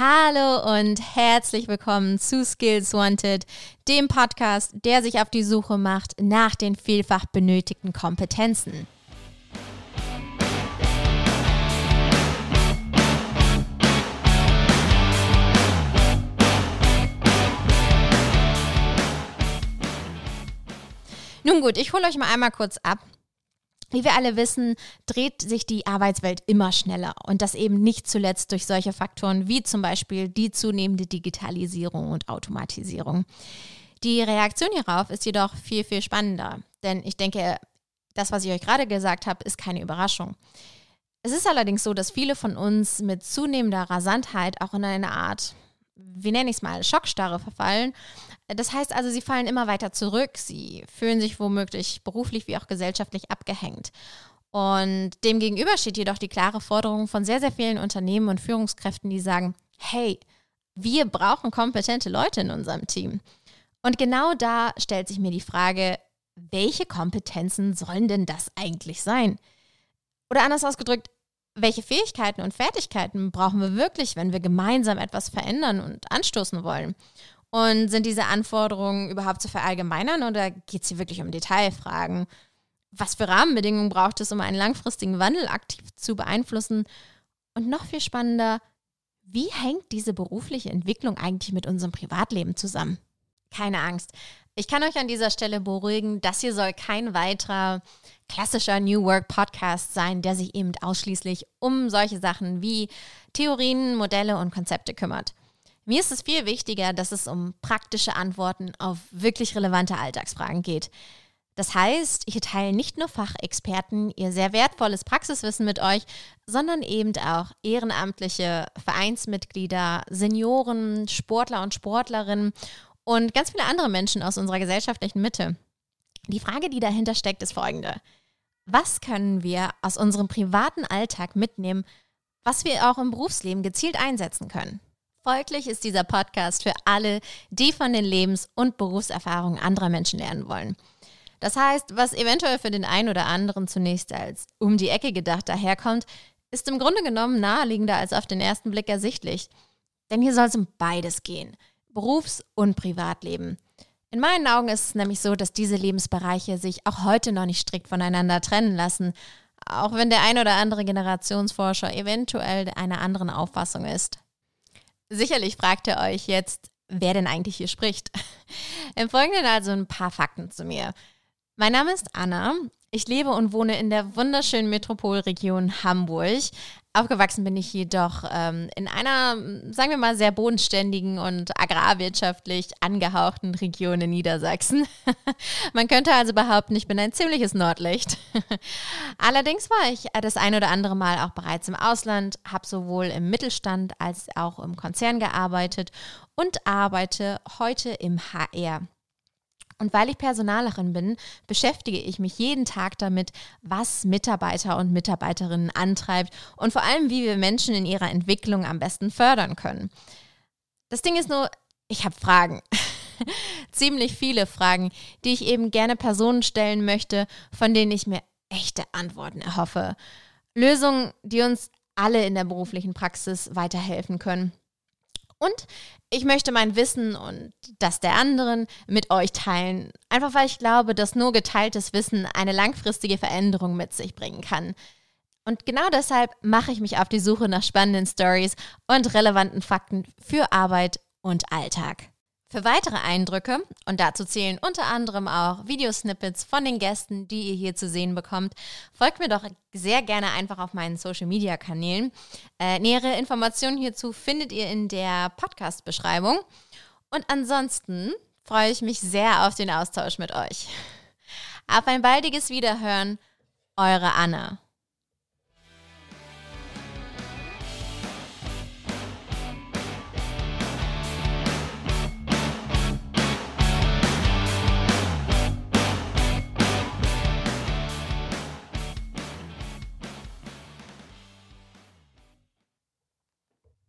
Hallo und herzlich willkommen zu Skills Wanted, dem Podcast, der sich auf die Suche macht nach den vielfach benötigten Kompetenzen. Nun gut, ich hole euch mal einmal kurz ab. Wie wir alle wissen, dreht sich die Arbeitswelt immer schneller und das eben nicht zuletzt durch solche Faktoren wie zum Beispiel die zunehmende Digitalisierung und Automatisierung. Die Reaktion hierauf ist jedoch viel, viel spannender, denn ich denke, das, was ich euch gerade gesagt habe, ist keine Überraschung. Es ist allerdings so, dass viele von uns mit zunehmender Rasantheit auch in eine Art wie nenne ich es mal, Schockstarre verfallen. Das heißt also, sie fallen immer weiter zurück, sie fühlen sich womöglich beruflich wie auch gesellschaftlich abgehängt. Und demgegenüber steht jedoch die klare Forderung von sehr, sehr vielen Unternehmen und Führungskräften, die sagen, hey, wir brauchen kompetente Leute in unserem Team. Und genau da stellt sich mir die Frage, welche Kompetenzen sollen denn das eigentlich sein? Oder anders ausgedrückt, welche Fähigkeiten und Fertigkeiten brauchen wir wirklich, wenn wir gemeinsam etwas verändern und anstoßen wollen? Und sind diese Anforderungen überhaupt zu verallgemeinern oder geht es hier wirklich um Detailfragen? Was für Rahmenbedingungen braucht es, um einen langfristigen Wandel aktiv zu beeinflussen? Und noch viel spannender, wie hängt diese berufliche Entwicklung eigentlich mit unserem Privatleben zusammen? Keine Angst. Ich kann euch an dieser Stelle beruhigen, das hier soll kein weiterer klassischer New Work Podcast sein, der sich eben ausschließlich um solche Sachen wie Theorien, Modelle und Konzepte kümmert. Mir ist es viel wichtiger, dass es um praktische Antworten auf wirklich relevante Alltagsfragen geht. Das heißt, ich teile nicht nur Fachexperten ihr sehr wertvolles Praxiswissen mit euch, sondern eben auch ehrenamtliche Vereinsmitglieder, Senioren, Sportler und Sportlerinnen und ganz viele andere Menschen aus unserer gesellschaftlichen Mitte. Die Frage, die dahinter steckt, ist folgende. Was können wir aus unserem privaten Alltag mitnehmen, was wir auch im Berufsleben gezielt einsetzen können? Folglich ist dieser Podcast für alle, die von den Lebens- und Berufserfahrungen anderer Menschen lernen wollen. Das heißt, was eventuell für den einen oder anderen zunächst als um die Ecke gedacht daherkommt, ist im Grunde genommen naheliegender als auf den ersten Blick ersichtlich. Denn hier soll es um beides gehen. Berufs- und Privatleben. In meinen Augen ist es nämlich so, dass diese Lebensbereiche sich auch heute noch nicht strikt voneinander trennen lassen, auch wenn der ein oder andere Generationsforscher eventuell einer anderen Auffassung ist. Sicherlich fragt ihr euch jetzt, wer denn eigentlich hier spricht. Im Folgenden also ein paar Fakten zu mir. Mein Name ist Anna. Ich lebe und wohne in der wunderschönen Metropolregion Hamburg. Aufgewachsen bin ich jedoch ähm, in einer, sagen wir mal, sehr bodenständigen und agrarwirtschaftlich angehauchten Region in Niedersachsen. Man könnte also behaupten, ich bin ein ziemliches Nordlicht. Allerdings war ich das ein oder andere Mal auch bereits im Ausland, habe sowohl im Mittelstand als auch im Konzern gearbeitet und arbeite heute im HR. Und weil ich Personalerin bin, beschäftige ich mich jeden Tag damit, was Mitarbeiter und Mitarbeiterinnen antreibt und vor allem, wie wir Menschen in ihrer Entwicklung am besten fördern können. Das Ding ist nur, ich habe Fragen. Ziemlich viele Fragen, die ich eben gerne Personen stellen möchte, von denen ich mir echte Antworten erhoffe. Lösungen, die uns alle in der beruflichen Praxis weiterhelfen können. Und ich möchte mein Wissen und das der anderen mit euch teilen. Einfach weil ich glaube, dass nur geteiltes Wissen eine langfristige Veränderung mit sich bringen kann. Und genau deshalb mache ich mich auf die Suche nach spannenden Stories und relevanten Fakten für Arbeit und Alltag. Für weitere Eindrücke, und dazu zählen unter anderem auch Videosnippets von den Gästen, die ihr hier zu sehen bekommt, folgt mir doch sehr gerne einfach auf meinen Social-Media-Kanälen. Äh, nähere Informationen hierzu findet ihr in der Podcast-Beschreibung. Und ansonsten freue ich mich sehr auf den Austausch mit euch. Auf ein baldiges Wiederhören, eure Anna.